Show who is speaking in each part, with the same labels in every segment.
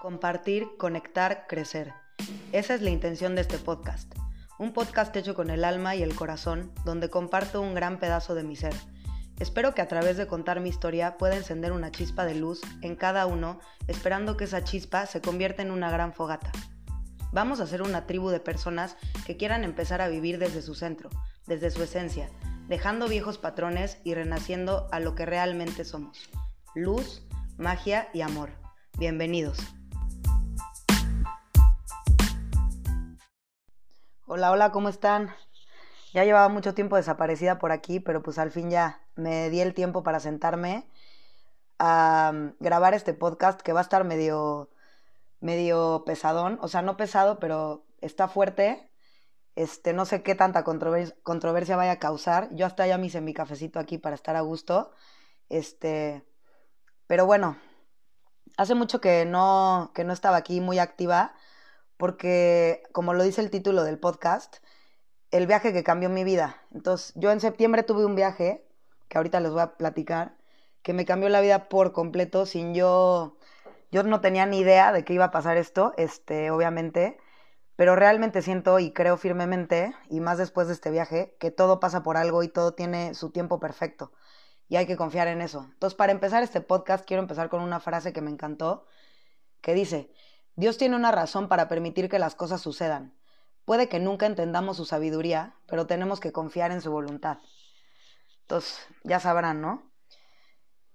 Speaker 1: Compartir, conectar, crecer. Esa es la intención de este podcast. Un podcast hecho con el alma y el corazón, donde comparto un gran pedazo de mi ser. Espero que a través de contar mi historia pueda encender una chispa de luz en cada uno, esperando que esa chispa se convierta en una gran fogata. Vamos a ser una tribu de personas que quieran empezar a vivir desde su centro, desde su esencia, dejando viejos patrones y renaciendo a lo que realmente somos. Luz, magia y amor. Bienvenidos. Hola, hola, ¿cómo están? Ya llevaba mucho tiempo desaparecida por aquí, pero pues al fin ya me di el tiempo para sentarme a mm, grabar este podcast que va a estar medio, medio pesadón, o sea, no pesado, pero está fuerte. Este, no sé qué tanta controversia vaya a causar. Yo hasta ya me hice mi cafecito aquí para estar a gusto. Este, pero bueno, hace mucho que no, que no estaba aquí muy activa porque, como lo dice el título del podcast, el viaje que cambió mi vida. Entonces, yo en septiembre tuve un viaje, que ahorita les voy a platicar, que me cambió la vida por completo, sin yo, yo no tenía ni idea de que iba a pasar esto, este, obviamente, pero realmente siento y creo firmemente, y más después de este viaje, que todo pasa por algo y todo tiene su tiempo perfecto. Y hay que confiar en eso. Entonces, para empezar este podcast, quiero empezar con una frase que me encantó, que dice, Dios tiene una razón para permitir que las cosas sucedan. Puede que nunca entendamos su sabiduría, pero tenemos que confiar en su voluntad. Entonces, ya sabrán, ¿no?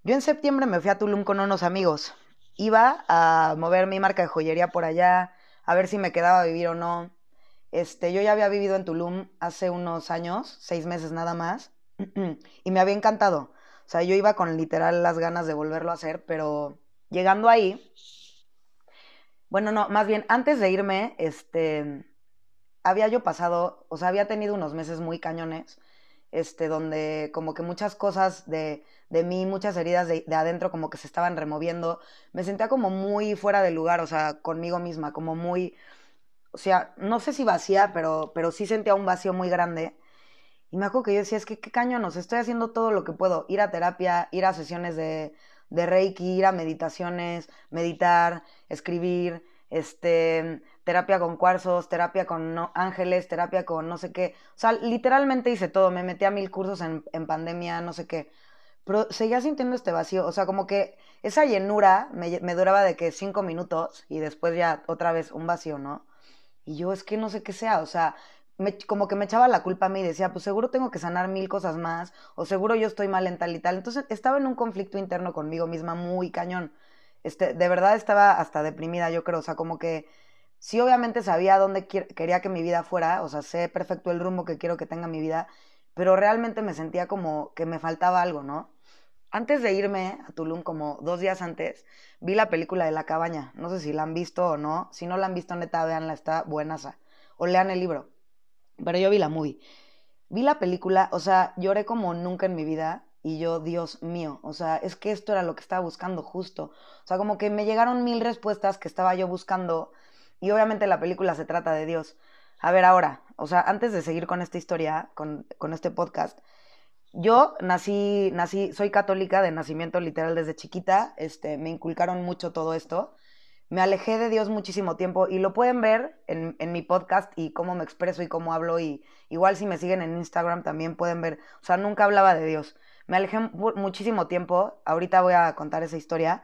Speaker 1: Yo en septiembre me fui a Tulum con unos amigos. Iba a mover mi marca de joyería por allá, a ver si me quedaba a vivir o no. Este, yo ya había vivido en Tulum hace unos años, seis meses nada más, y me había encantado. O sea, yo iba con literal las ganas de volverlo a hacer, pero llegando ahí, bueno, no, más bien, antes de irme, este, había yo pasado, o sea, había tenido unos meses muy cañones, este, donde como que muchas cosas de, de mí, muchas heridas de, de, adentro como que se estaban removiendo. Me sentía como muy fuera de lugar, o sea, conmigo misma, como muy, o sea, no sé si vacía, pero, pero sí sentía un vacío muy grande. Y me acuerdo que yo decía, es que qué cañones, estoy haciendo todo lo que puedo, ir a terapia, ir a sesiones de, de Reiki, ir a meditaciones, meditar, escribir, este, terapia con cuarzos, terapia con ángeles, terapia con no sé qué. O sea, literalmente hice todo. Me metí a mil cursos en, en pandemia, no sé qué. Pero seguía sintiendo este vacío. O sea, como que esa llenura me, me duraba de que cinco minutos y después ya otra vez un vacío, ¿no? Y yo es que no sé qué sea. O sea, como que me echaba la culpa a mí y decía, pues seguro tengo que sanar mil cosas más, o seguro yo estoy mal en tal y tal. Entonces estaba en un conflicto interno conmigo misma muy cañón. Este, de verdad estaba hasta deprimida, yo creo. O sea, como que sí, obviamente sabía dónde quería que mi vida fuera, o sea, sé perfecto el rumbo que quiero que tenga mi vida, pero realmente me sentía como que me faltaba algo, ¿no? Antes de irme a Tulum, como dos días antes, vi la película de La Cabaña. No sé si la han visto o no. Si no la han visto, neta, veanla, está buenaza. O lean el libro. Pero yo vi la movie. Vi la película, o sea, lloré como nunca en mi vida. Y yo, Dios mío, o sea, es que esto era lo que estaba buscando justo. O sea, como que me llegaron mil respuestas que estaba yo buscando. Y obviamente la película se trata de Dios. A ver, ahora, o sea, antes de seguir con esta historia, con, con este podcast, yo nací, nací, soy católica de nacimiento literal desde chiquita, este, me inculcaron mucho todo esto me alejé de Dios muchísimo tiempo y lo pueden ver en, en, mi podcast y cómo me expreso y cómo hablo y igual si me siguen en Instagram también pueden ver, o sea, nunca hablaba de Dios. Me alejé muchísimo tiempo, ahorita voy a contar esa historia,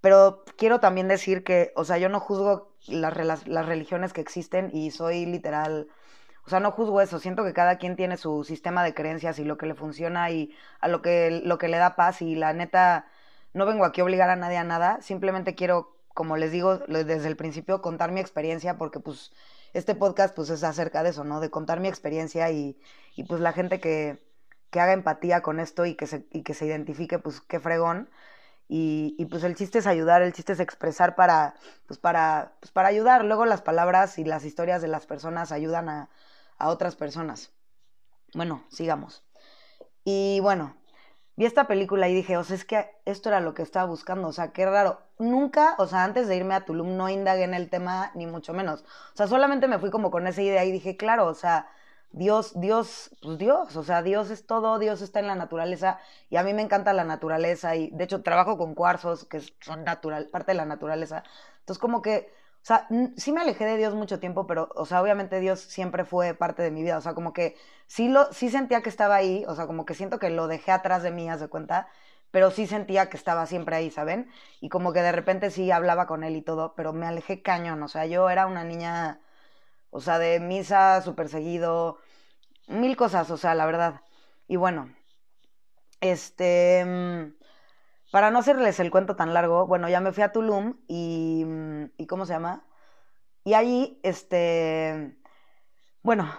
Speaker 1: pero quiero también decir que, o sea, yo no juzgo las, las, religiones que existen y soy literal, o sea, no juzgo eso, siento que cada quien tiene su sistema de creencias y lo que le funciona y a lo que, lo que le da paz y la neta, no vengo aquí a obligar a nadie a nada, simplemente quiero como les digo desde el principio, contar mi experiencia, porque pues este podcast pues es acerca de eso, ¿no? De contar mi experiencia y, y pues la gente que, que, haga empatía con esto y que se, y que se identifique, pues qué fregón. Y, y, pues el chiste es ayudar, el chiste es expresar para, pues para, pues para ayudar. Luego las palabras y las historias de las personas ayudan a, a otras personas. Bueno, sigamos. Y bueno, vi esta película y dije, o sea, es que esto era lo que estaba buscando, o sea, qué raro. Nunca, o sea, antes de irme a Tulum no indagué en el tema, ni mucho menos. O sea, solamente me fui como con esa idea y dije, claro, o sea, Dios, Dios, pues Dios, o sea, Dios es todo, Dios está en la naturaleza y a mí me encanta la naturaleza y de hecho trabajo con cuarzos que son natural, parte de la naturaleza. Entonces como que, o sea, sí me alejé de Dios mucho tiempo, pero, o sea, obviamente Dios siempre fue parte de mi vida, o sea, como que sí, lo, sí sentía que estaba ahí, o sea, como que siento que lo dejé atrás de mí, haz de cuenta, pero sí sentía que estaba siempre ahí, ¿saben? Y como que de repente sí hablaba con él y todo, pero me alejé cañón, o sea, yo era una niña o sea, de misa súper seguido, mil cosas, o sea, la verdad. Y bueno, este, mm, para no hacerles el cuento tan largo, bueno, ya me fui a Tulum y, mm, ¿y cómo se llama? Y ahí, este, bueno,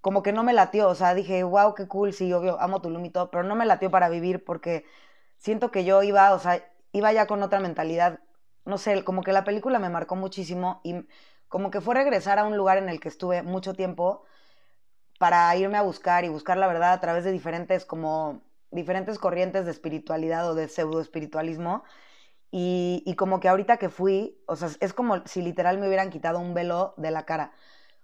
Speaker 1: como que no me latió, o sea, dije, wow, qué cool, sí, obvio, amo Tulum y todo, pero no me latió para vivir porque siento que yo iba, o sea, iba ya con otra mentalidad, no sé, como que la película me marcó muchísimo y como que fue regresar a un lugar en el que estuve mucho tiempo para irme a buscar y buscar la verdad a través de diferentes como diferentes corrientes de espiritualidad o de pseudo espiritualismo y, y como que ahorita que fui, o sea, es como si literal me hubieran quitado un velo de la cara.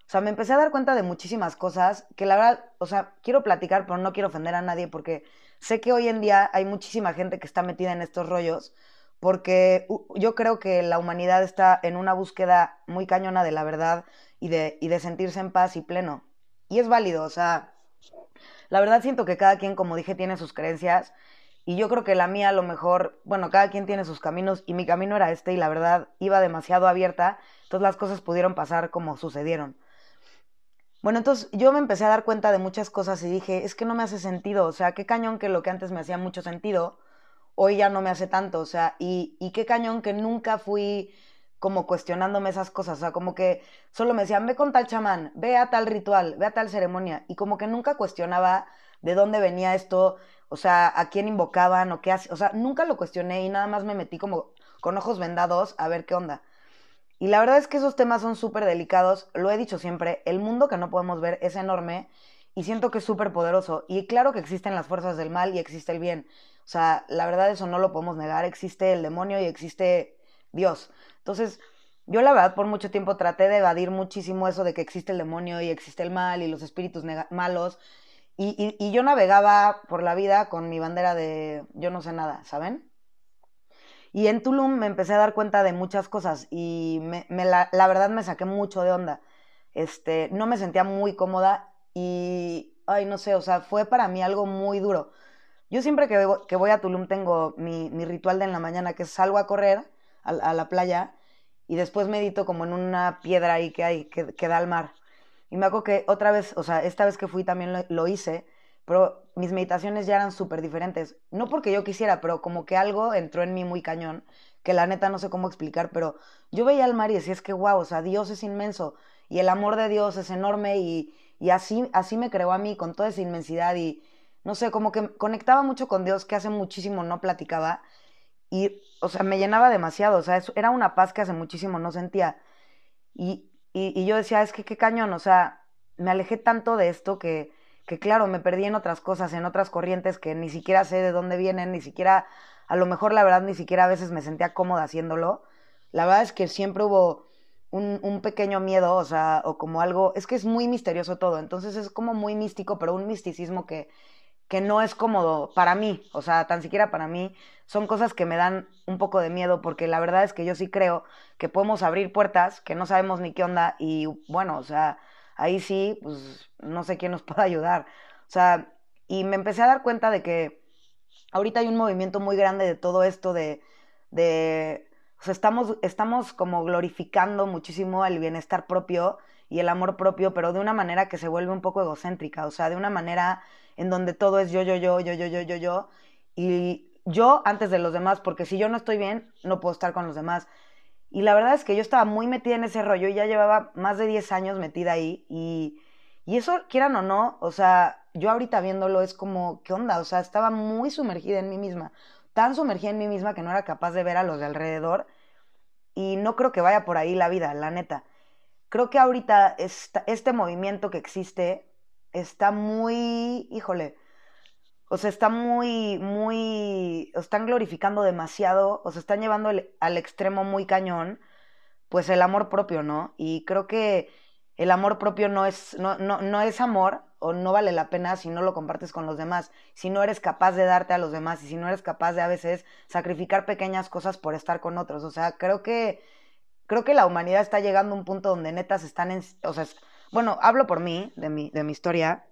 Speaker 1: O sea, me empecé a dar cuenta de muchísimas cosas que la verdad, o sea, quiero platicar, pero no quiero ofender a nadie porque sé que hoy en día hay muchísima gente que está metida en estos rollos porque yo creo que la humanidad está en una búsqueda muy cañona de la verdad y de, y de sentirse en paz y pleno. Y es válido, o sea, la verdad siento que cada quien, como dije, tiene sus creencias y yo creo que la mía a lo mejor, bueno, cada quien tiene sus caminos y mi camino era este y la verdad iba demasiado abierta, entonces las cosas pudieron pasar como sucedieron. Bueno, entonces yo me empecé a dar cuenta de muchas cosas y dije, es que no me hace sentido, o sea, qué cañón que lo que antes me hacía mucho sentido, hoy ya no me hace tanto, o sea, y, y qué cañón que nunca fui como cuestionándome esas cosas, o sea, como que solo me decían, ve con tal chamán, ve a tal ritual, ve a tal ceremonia, y como que nunca cuestionaba de dónde venía esto, o sea, a quién invocaban o qué hacía, o sea, nunca lo cuestioné y nada más me metí como con ojos vendados a ver qué onda. Y la verdad es que esos temas son súper delicados, lo he dicho siempre, el mundo que no podemos ver es enorme y siento que es súper poderoso. Y claro que existen las fuerzas del mal y existe el bien. O sea, la verdad eso no lo podemos negar. Existe el demonio y existe Dios. Entonces, yo la verdad por mucho tiempo traté de evadir muchísimo eso de que existe el demonio y existe el mal y los espíritus malos. Y, y, yo navegaba por la vida con mi bandera de yo no sé nada, ¿saben? Y en Tulum me empecé a dar cuenta de muchas cosas y me, la, la, verdad me saqué mucho de onda. Este, no me sentía muy cómoda y, ay, no sé, o sea, fue para mí algo muy duro. Yo siempre que, voy a Tulum tengo mi, mi, ritual de en la mañana, que salgo a correr a, la playa y después medito como en una piedra ahí que hay, que, da al mar. Y me acuerdo que otra vez, o sea, esta vez que fui también lo, lo hice, pero mis meditaciones ya eran súper diferentes. No porque yo quisiera, pero como que algo entró en mí muy cañón, que la neta no sé cómo explicar, pero yo veía al mar y decía, es que wow, o sea, Dios es inmenso y el amor de Dios es enorme y, y así, así me creó a mí con toda esa inmensidad y, no sé, como que conectaba mucho con Dios, que hace muchísimo no platicaba. Y, o sea, me llenaba demasiado, o sea, era una paz que hace muchísimo no sentía. Y, y, yo decía, es que qué cañón, o sea, me alejé tanto de esto que, que, claro, me perdí en otras cosas, en otras corrientes que ni siquiera sé de dónde vienen, ni siquiera, a lo mejor la verdad, ni siquiera a veces me sentía cómoda haciéndolo. La verdad es que siempre hubo un, un, pequeño miedo, o sea, o como algo, es que es muy misterioso todo, entonces es como muy místico, pero un misticismo que, que no es cómodo para mí, o sea, tan siquiera para mí, son cosas que me dan un poco de miedo porque la verdad es que yo sí creo que podemos abrir puertas que no sabemos ni qué onda y bueno, o sea, ahí sí, pues no sé quién nos puede ayudar. O sea, y me empecé a dar cuenta de que ahorita hay un movimiento muy grande de todo esto de, de o sea, estamos, estamos como glorificando muchísimo el bienestar propio y el amor propio, pero de una manera que se vuelve un poco egocéntrica, o sea, de una manera en donde todo es yo, yo, yo, yo, yo, yo, yo, yo, y yo antes de los demás, porque si yo no estoy bien, no puedo estar con los demás. Y la verdad es que yo estaba muy metida en ese rollo y ya llevaba más de 10 años metida ahí y, y eso, quieran o no, o sea, yo ahorita viéndolo es como, ¿qué onda? O sea, estaba muy sumergida en mí misma, tan sumergida en mí misma que no era capaz de ver a los de alrededor y no creo que vaya por ahí la vida, la neta. Creo que ahorita este movimiento que existe está muy, híjole, o sea, está muy, muy, están glorificando demasiado, o están llevando al extremo muy cañón, pues el amor propio, ¿no? Y creo que el amor propio no es, no, no, no es amor o no vale la pena si no lo compartes con los demás, si no eres capaz de darte a los demás y si no eres capaz de a veces sacrificar pequeñas cosas por estar con otros. O sea, creo que, creo que la humanidad está llegando a un punto donde netas están en, o sea, bueno, hablo por mí, de mi, de mi historia,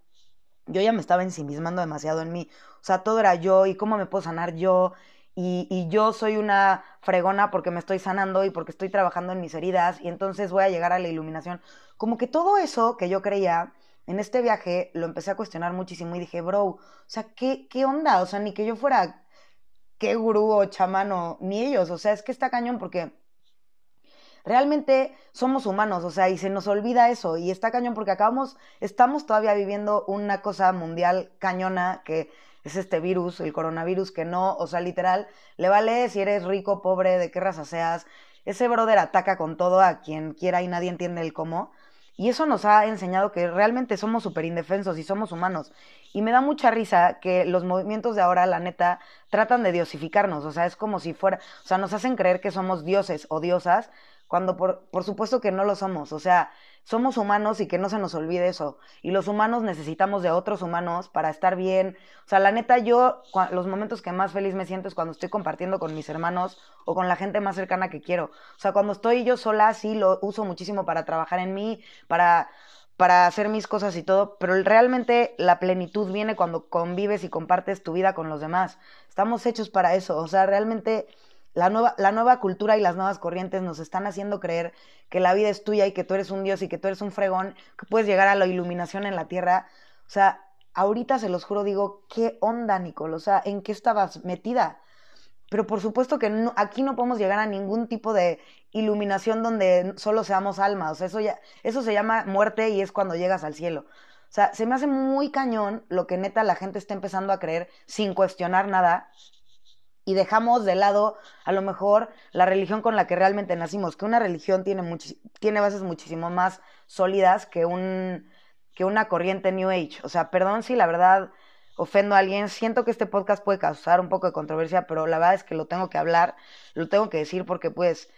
Speaker 1: yo ya me estaba ensimismando demasiado en mí. O sea, todo era yo y cómo me puedo sanar yo y, yo soy una fregona porque me estoy sanando y porque estoy trabajando en mis heridas y entonces voy a llegar a la iluminación. Como que todo eso que yo creía en este viaje lo empecé a cuestionar muchísimo y dije, bro, o sea, ¿qué, qué onda? O sea, ni que yo fuera qué gurú o chamano, ni ellos, o sea, es que está cañón porque realmente somos humanos, o sea, y se nos olvida eso, y está cañón porque acabamos, estamos todavía viviendo una cosa mundial cañona que es este virus, el coronavirus, que no, o sea, literal, le vale si eres rico, pobre, de qué raza seas. Ese brother ataca con todo a quien quiera y nadie entiende el cómo. Y eso nos ha enseñado que realmente somos súper indefensos y somos humanos. Y me da mucha risa que los movimientos de ahora, la neta, tratan de diosificarnos. O sea, es como si fuera, o sea, nos hacen creer que somos dioses o diosas, cuando por, por supuesto que no lo somos. O sea, somos humanos y que no se nos olvide eso. Y los humanos necesitamos de otros humanos para estar bien. O sea, la neta, yo los momentos que más feliz me siento es cuando estoy compartiendo con mis hermanos o con la gente más cercana que quiero. O sea, cuando estoy yo sola, sí lo uso muchísimo para trabajar en mí, para para hacer mis cosas y todo, pero realmente la plenitud viene cuando convives y compartes tu vida con los demás. Estamos hechos para eso, o sea, realmente la nueva, la nueva cultura y las nuevas corrientes nos están haciendo creer que la vida es tuya y que tú eres un dios y que tú eres un fregón, que puedes llegar a la iluminación en la tierra. O sea, ahorita se los juro, digo, ¿qué onda, Nicole? O sea, ¿en qué estabas metida? Pero por supuesto que aquí no podemos llegar a ningún tipo de iluminación donde solo seamos almas. O sea, eso, ya, eso se llama muerte y es cuando llegas al cielo. O sea, se me hace muy cañón lo que neta la gente está empezando a creer sin cuestionar nada, y dejamos de lado a lo mejor la religión con la que realmente nacimos, que una religión tiene, tiene bases muchísimo más sólidas que, un, que una corriente New Age. O sea, perdón si la verdad ofendo a alguien, siento que este podcast puede causar un poco de controversia, pero la verdad es que lo tengo que hablar, lo tengo que decir porque pues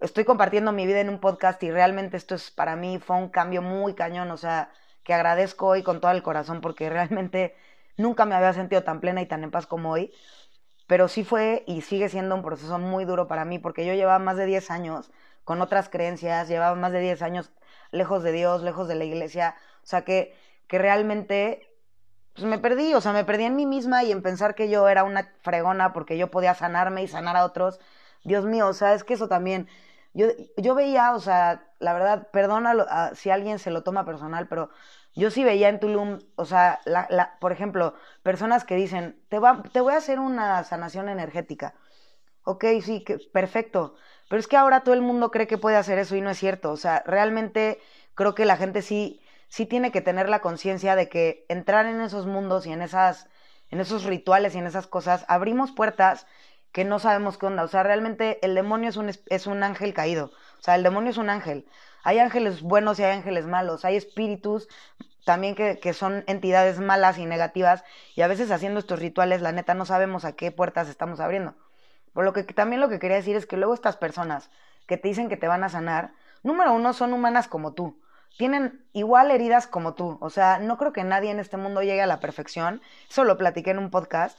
Speaker 1: estoy compartiendo mi vida en un podcast y realmente esto es para mí fue un cambio muy cañón, o sea, que agradezco hoy con todo el corazón porque realmente nunca me había sentido tan plena y tan en paz como hoy pero sí fue y sigue siendo un proceso muy duro para mí porque yo llevaba más de 10 años con otras creencias, llevaba más de 10 años lejos de Dios, lejos de la iglesia, o sea que, que realmente pues me perdí, o sea, me perdí en mí misma y en pensar que yo era una fregona porque yo podía sanarme y sanar a otros. Dios mío, o sea, es que eso también, yo, yo veía, o sea, la verdad, perdona si alguien se lo toma personal, pero yo sí veía en Tulum, o sea, la, la, por ejemplo, personas que dicen, te, va, te voy a hacer una sanación energética. Ok, sí, que, perfecto. Pero es que ahora todo el mundo cree que puede hacer eso y no es cierto. O sea, realmente creo que la gente sí, sí tiene que tener la conciencia de que entrar en esos mundos y en esas, en esos rituales y en esas cosas, abrimos puertas que no sabemos qué onda. O sea, realmente el demonio es un, es un ángel caído. O sea, el demonio es un ángel. Hay ángeles buenos y hay ángeles malos, hay espíritus también que, que, son entidades malas y negativas y a veces haciendo estos rituales la neta no sabemos a qué puertas estamos abriendo. Por lo que también lo que quería decir es que luego estas personas que te dicen que te van a sanar, número uno, son humanas como tú. Tienen igual heridas como tú. O sea, no creo que nadie en este mundo llegue a la perfección. Eso lo platiqué en un podcast,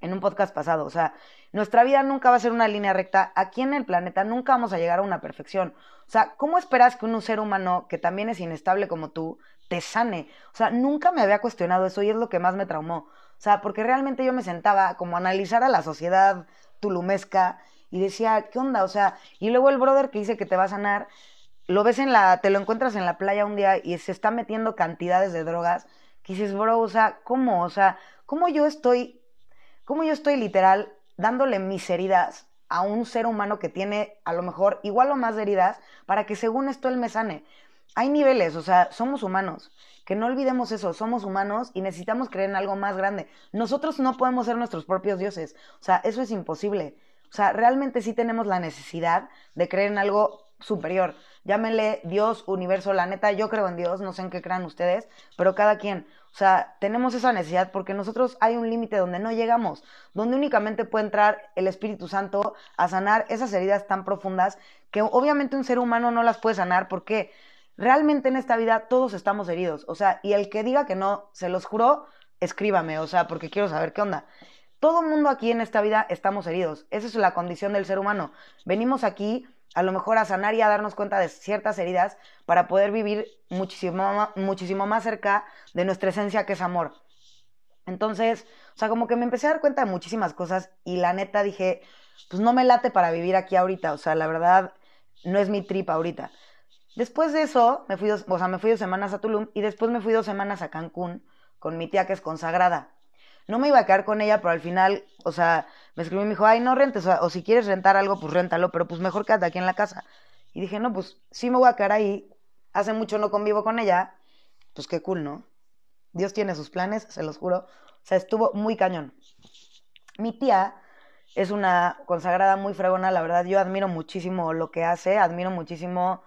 Speaker 1: en un podcast pasado. O sea, nuestra vida nunca va a ser una línea recta. Aquí en el planeta nunca vamos a llegar a una perfección. O sea, ¿cómo esperas que un ser humano que también es inestable como tú te sane? O sea, nunca me había cuestionado eso y es lo que más me traumó. O sea, porque realmente yo me sentaba como a analizar a la sociedad tulumesca y decía, ¿qué onda? O sea, y luego el brother que dice que te va a sanar, lo ves en la, te lo encuentras en la playa un día y se está metiendo cantidades de drogas, que dices, bro, o sea, ¿cómo? O sea, ¿cómo yo estoy, cómo yo estoy literal dándole mis heridas a un ser humano que tiene a lo mejor igual o más heridas para que según esto él me sane. Hay niveles, o sea, somos humanos. Que no olvidemos eso, somos humanos y necesitamos creer en algo más grande. Nosotros no podemos ser nuestros propios dioses. O sea, eso es imposible. O sea, realmente sí tenemos la necesidad de creer en algo superior. Llámenle Dios, universo, la neta, yo creo en Dios, no sé en qué crean ustedes, pero cada quien. O sea, tenemos esa necesidad porque nosotros hay un límite donde no llegamos, donde únicamente puede entrar el Espíritu Santo a sanar esas heridas tan profundas que obviamente un ser humano no las puede sanar porque realmente en esta vida todos estamos heridos. O sea, y el que diga que no, se los juro, escríbame, o sea, porque quiero saber qué onda. Todo mundo aquí en esta vida estamos heridos. Esa es la condición del ser humano. Venimos aquí a lo mejor a sanar y a darnos cuenta de ciertas heridas para poder vivir muchísimo, muchísimo más cerca de nuestra esencia que es amor. Entonces, o sea, como que me empecé a dar cuenta de muchísimas cosas y la neta dije, pues no me late para vivir aquí ahorita, o sea, la verdad no es mi trip ahorita. Después de eso, me fui dos, o sea, me fui dos semanas a Tulum y después me fui dos semanas a Cancún con mi tía que es consagrada. No me iba a quedar con ella, pero al final, o sea, me escribió y me dijo, ay, no rentes, o, si quieres rentar algo, pues réntalo, pero pues mejor quédate aquí en la casa. Y dije, no, pues sí me voy a quedar ahí, hace mucho no convivo con ella, pues qué cool, ¿no? Dios tiene sus planes, se los juro. O sea, estuvo muy cañón. Mi tía es una consagrada muy fregona, la verdad, yo admiro muchísimo lo que hace, admiro muchísimo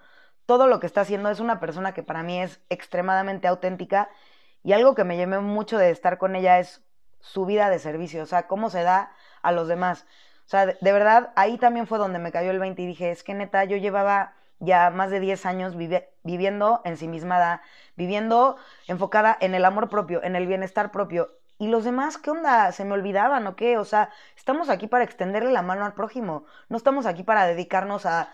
Speaker 1: todo lo que está haciendo. Es una persona que para mí es extremadamente auténtica y algo que me llamó mucho de estar con ella es su vida de servicio, o sea, cómo se da a los demás. O sea, de, verdad, ahí también fue donde me cayó el 20 y dije, es que neta, yo llevaba ya más de 10 años viviendo ensimismada, viviendo enfocada en el amor propio, en el bienestar propio. ¿Y los demás qué onda? ¿Se me olvidaban o qué? O sea, estamos aquí para extenderle la mano al prójimo. No estamos aquí para dedicarnos a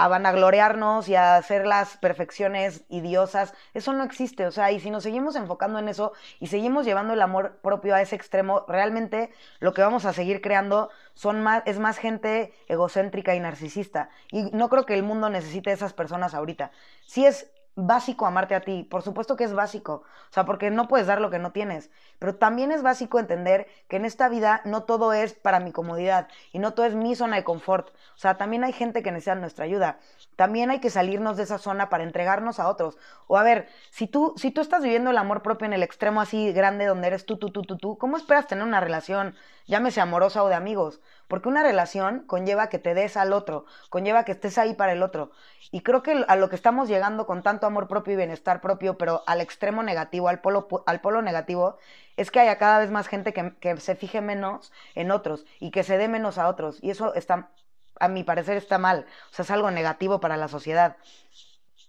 Speaker 1: a vanagloriarnos y a hacer las perfecciones idiosas, eso no existe, o sea, y si nos seguimos enfocando en eso y seguimos llevando el amor propio a ese extremo, realmente lo que vamos a seguir creando son más, es más gente egocéntrica y narcisista. Y no creo que el mundo necesite esas personas ahorita. Si es básico amarte a ti, por supuesto que es básico, o sea, porque no puedes dar lo que no tienes, pero también es básico entender que en esta vida no todo es para mi comodidad y no todo es mi zona de confort, o sea, también hay gente que necesita nuestra ayuda, también hay que salirnos de esa zona para entregarnos a otros, o a ver, si tú, si tú estás viviendo el amor propio en el extremo así grande donde eres tú, tú, tú, tú, tú, ¿cómo esperas tener una relación, llámese amorosa o de amigos? Porque una relación conlleva que te des al otro, conlleva que estés ahí para el otro. Y creo que a lo que estamos llegando con tanto amor propio y bienestar propio, pero al extremo negativo, al polo, al polo negativo, es que haya cada vez más gente que, que se fije menos en otros y que se dé menos a otros. Y eso está, a mi parecer, está mal. O sea, es algo negativo para la sociedad.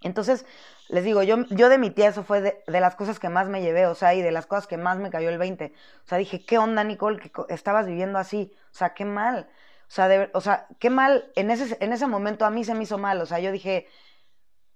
Speaker 1: Entonces, les digo, yo, yo de mi tía eso fue de, las cosas que más me llevé, o sea, y de las cosas que más me cayó el 20. O sea, dije, ¿qué onda, Nicole, que estabas viviendo así? O sea, qué mal. O sea, de, o sea, qué mal, en ese, en ese momento a mí se me hizo mal. O sea, yo dije,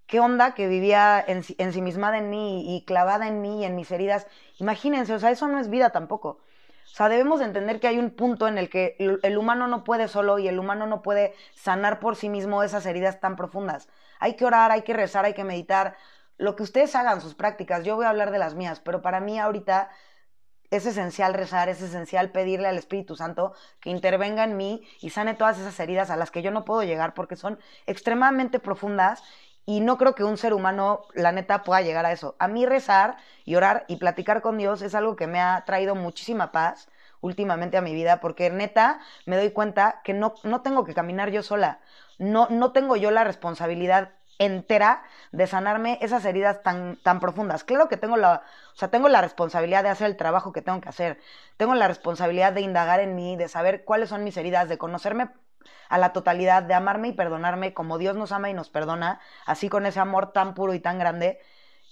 Speaker 1: ¿qué onda que vivía en, ensimismada en mí y clavada en mí y en mis heridas? Imagínense, o sea, eso no es vida tampoco. O sea, debemos entender que hay un punto en el que el humano no puede solo y el humano no puede sanar por sí mismo esas heridas tan profundas. Hay que orar, hay que rezar, hay que meditar. Lo que ustedes hagan, sus prácticas, yo voy a hablar de las mías, pero para mí ahorita es esencial rezar, es esencial pedirle al Espíritu Santo que intervenga en mí y sane todas esas heridas a las que yo no puedo llegar porque son extremadamente profundas y no creo que un ser humano, la neta, pueda llegar a eso. A mí rezar y orar y platicar con Dios es algo que me ha traído muchísima paz últimamente a mi vida porque neta me doy cuenta que no, no tengo que caminar yo sola no, no tengo yo la responsabilidad entera de sanarme esas heridas tan, tan profundas. Claro que tengo la, o sea, tengo la responsabilidad de hacer el trabajo que tengo que hacer. Tengo la responsabilidad de indagar en mí, de saber cuáles son mis heridas, de conocerme a la totalidad, de amarme y perdonarme como Dios nos ama y nos perdona, así con ese amor tan puro y tan grande.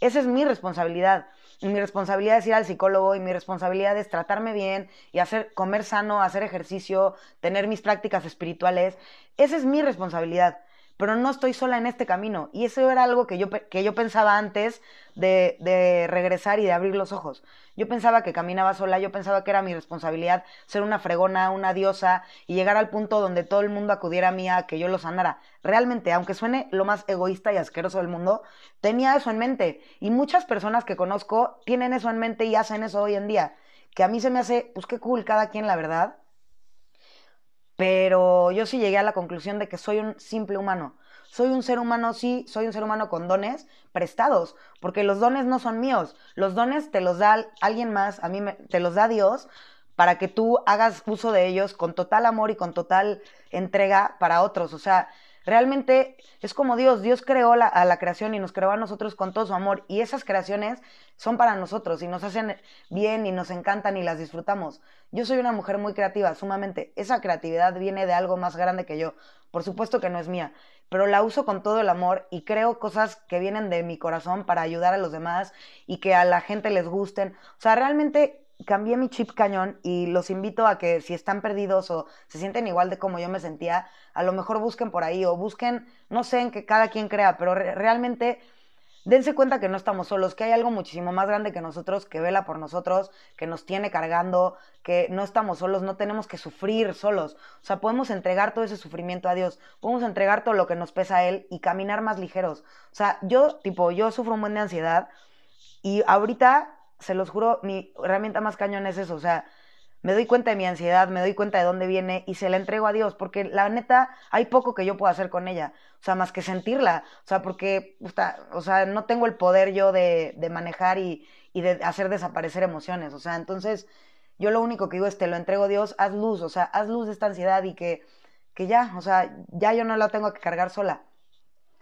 Speaker 1: Esa es mi responsabilidad. Y mi responsabilidad es ir al psicólogo y mi responsabilidad es tratarme bien y hacer comer sano, hacer ejercicio, tener mis prácticas espirituales. Esa es mi responsabilidad pero no estoy sola en este camino. Y eso era algo que yo, que yo pensaba antes de, de, regresar y de abrir los ojos. Yo pensaba que caminaba sola, yo pensaba que era mi responsabilidad ser una fregona, una diosa y llegar al punto donde todo el mundo acudiera a mí a que yo lo sanara. Realmente, aunque suene lo más egoísta y asqueroso del mundo, tenía eso en mente. Y muchas personas que conozco tienen eso en mente y hacen eso hoy en día. Que a mí se me hace, pues qué cool, cada quien la verdad pero yo sí llegué a la conclusión de que soy un simple humano. Soy un ser humano, sí, soy un ser humano con dones prestados, porque los dones no son míos. Los dones te los da alguien más, a mí me, te los da Dios para que tú hagas uso de ellos con total amor y con total entrega para otros. O sea, realmente es como Dios, Dios creó a la creación y nos creó a nosotros con todo su amor y esas creaciones son para nosotros y nos hacen bien y nos encantan y las disfrutamos. Yo soy una mujer muy creativa, sumamente. Esa creatividad viene de algo más grande que yo. Por supuesto que no es mía, pero la uso con todo el amor y creo cosas que vienen de mi corazón para ayudar a los demás y que a la gente les gusten. O sea, realmente cambié mi chip cañón y los invito a que si están perdidos o se sienten igual de como yo me sentía, a lo mejor busquen por ahí o busquen, no sé en que cada quien crea, pero realmente dense cuenta que no estamos solos, que hay algo muchísimo más grande que nosotros, que vela por nosotros, que nos tiene cargando, que no estamos solos, no tenemos que sufrir solos. O sea, podemos entregar todo ese sufrimiento a Dios, podemos entregar todo lo que nos pesa a Él y caminar más ligeros. O sea, yo, tipo, yo sufro un buen de ansiedad y ahorita, se los juro, mi herramienta más cañón es eso, o sea, me doy cuenta de mi ansiedad, me doy cuenta de dónde viene y se la entrego a Dios, porque la neta hay poco que yo pueda hacer con ella, o sea, más que sentirla, o sea, porque, o sea, no tengo el poder yo de, de manejar y, y, de hacer desaparecer emociones, o sea, entonces yo lo único que digo es, te lo entrego a Dios, haz luz, o sea, haz luz de esta ansiedad y que, que ya, o sea, ya yo no la tengo que cargar sola.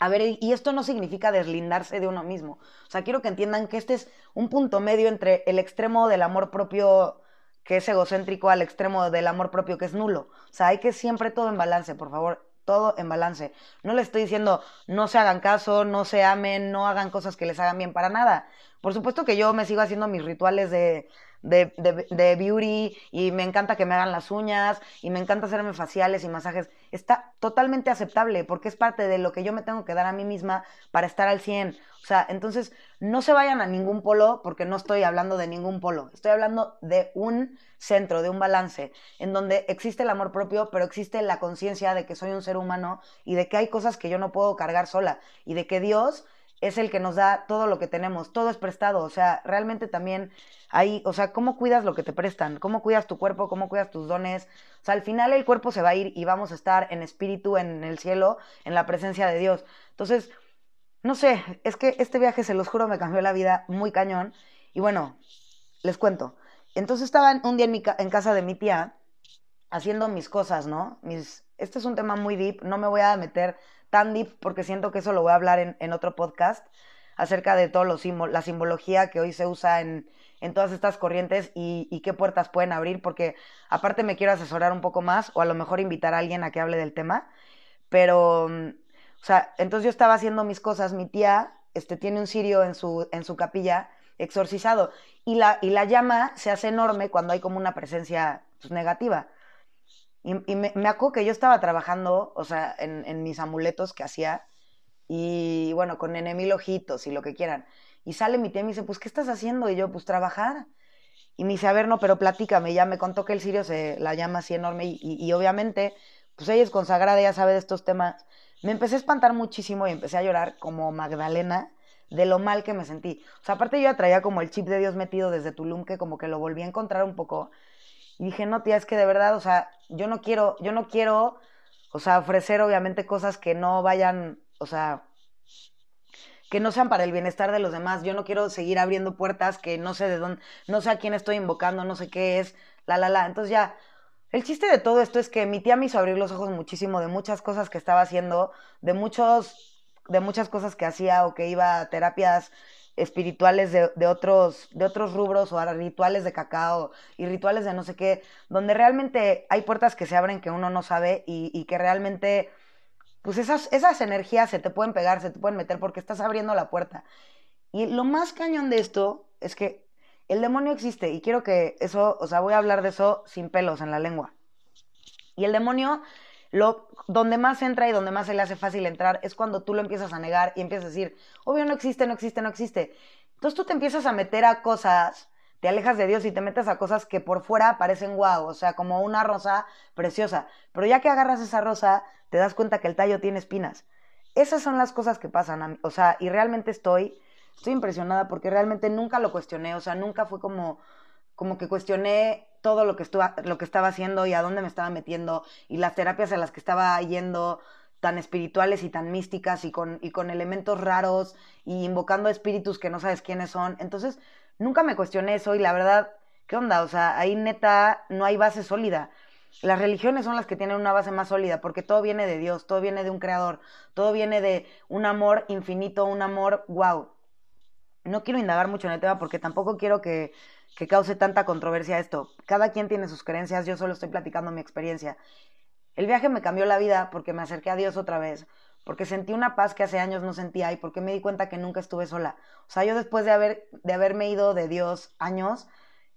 Speaker 1: A ver, y esto no significa deslindarse de uno mismo. O sea, quiero que entiendan que este es un punto medio entre el extremo del amor propio que es egocéntrico al extremo del amor propio que es nulo. O sea, hay que siempre todo en balance, por favor, todo en balance. No le estoy diciendo no se hagan caso, no se amen, no hagan cosas que les hagan bien para nada. Por supuesto que yo me sigo haciendo mis rituales de, de, de, beauty y me encanta que me hagan las uñas y me encanta hacerme faciales y masajes. Está totalmente aceptable porque es parte de lo que yo me tengo que dar a mí misma para estar al 100. O sea, entonces no se vayan a ningún polo porque no estoy hablando de ningún polo. Estoy hablando de un centro, de un balance, en donde existe el amor propio, pero existe la conciencia de que soy un ser humano y de que hay cosas que yo no puedo cargar sola y de que Dios es el que nos da todo lo que tenemos, todo es prestado, o sea, realmente también ahí, o sea, cómo cuidas lo que te prestan, cómo cuidas tu cuerpo, cómo cuidas tus dones, o sea, al final el cuerpo se va a ir y vamos a estar en espíritu, en el cielo, en la presencia de Dios. Entonces, no sé, es que este viaje, se los juro, me cambió la vida muy cañón. Y bueno, les cuento. Entonces estaba un día en, mi en casa de mi tía haciendo mis cosas, ¿no? Mis, este es un tema muy deep, no me voy a meter tan deep porque siento que eso lo voy a hablar en, otro podcast acerca de todo lo la simbología que hoy se usa en, en todas estas corrientes y, qué puertas pueden abrir, porque aparte me quiero asesorar un poco más o a lo mejor invitar a alguien a que hable del tema, pero o sea, entonces yo estaba haciendo mis cosas, mi tía este, tiene un cirio en su, en su capilla exorcizado y la, y la llama se hace enorme cuando hay como una presencia pues, negativa. Y, me, me, acuerdo que yo estaba trabajando, o sea, en, mis amuletos que hacía y bueno, con enemil ojitos y lo que quieran. Y sale mi tía y me dice, pues, ¿qué estás haciendo? Y yo, pues, trabajar. Y me dice, a ver, no, pero platícame. Ya me contó que el cirio se la llama así enorme y, y, y obviamente, pues ella es consagrada, ya sabe de estos temas me empecé a espantar muchísimo y empecé a llorar como Magdalena de lo mal que me sentí. O sea, aparte yo ya traía como el chip de Dios metido desde Tulum, que como que lo volví a encontrar un poco. Y dije, no, tía, es que de verdad, o sea, yo no quiero, yo no quiero, o sea, ofrecer obviamente cosas que no vayan, o sea, que no sean para el bienestar de los demás. Yo no quiero seguir abriendo puertas que no sé de dónde, no sé a quién estoy invocando, no sé qué es, la, la, la. Entonces ya, el chiste de todo esto es que mi tía me hizo abrir los ojos muchísimo de muchas cosas que estaba haciendo, de muchos, de muchas cosas que hacía o que iba a terapias espirituales de, de, otros, de otros rubros o a rituales de cacao y rituales de no sé qué, donde realmente hay puertas que se abren que uno no sabe y, y que realmente, pues esas, esas energías se te pueden pegar, se te pueden meter porque estás abriendo la puerta. Y lo más cañón de esto es que el demonio existe y quiero que eso, o sea, voy a hablar de eso sin pelos en la lengua. Y el demonio, lo, donde más entra y donde más se le hace fácil entrar es cuando tú lo empiezas a negar y empiezas a decir, obvio no existe, no existe, no existe. Entonces tú te empiezas a meter a cosas, te alejas de Dios y te metes a cosas que por fuera parecen guau, o sea, como una rosa preciosa. Pero ya que agarras esa rosa, te das cuenta que el tallo tiene espinas. Esas son las cosas que pasan, o sea, y realmente estoy estoy impresionada porque realmente nunca lo cuestioné, o sea, nunca fue como, como que cuestioné todo lo que, lo que estaba haciendo y a dónde me estaba metiendo y las terapias a las que estaba yendo tan espirituales y tan místicas y con, y con elementos raros y invocando espíritus que no sabes quiénes son. Entonces, nunca me cuestioné eso y la verdad, ¿qué onda? O sea, ahí neta no hay base sólida. las religiones son las que tienen una base más sólida, porque todo viene de Dios, todo viene de un creador, todo viene de un amor infinito, un amor wow. No quiero indagar mucho en el tema porque tampoco quiero que, que cause tanta controversia esto. Cada quien tiene sus creencias, yo solo estoy platicando mi experiencia. El viaje me cambió la vida porque me acerqué a Dios otra vez, porque sentí una paz que hace años no sentía y porque me di cuenta que nunca estuve sola. O sea, yo después de, haber, de haberme ido de Dios años,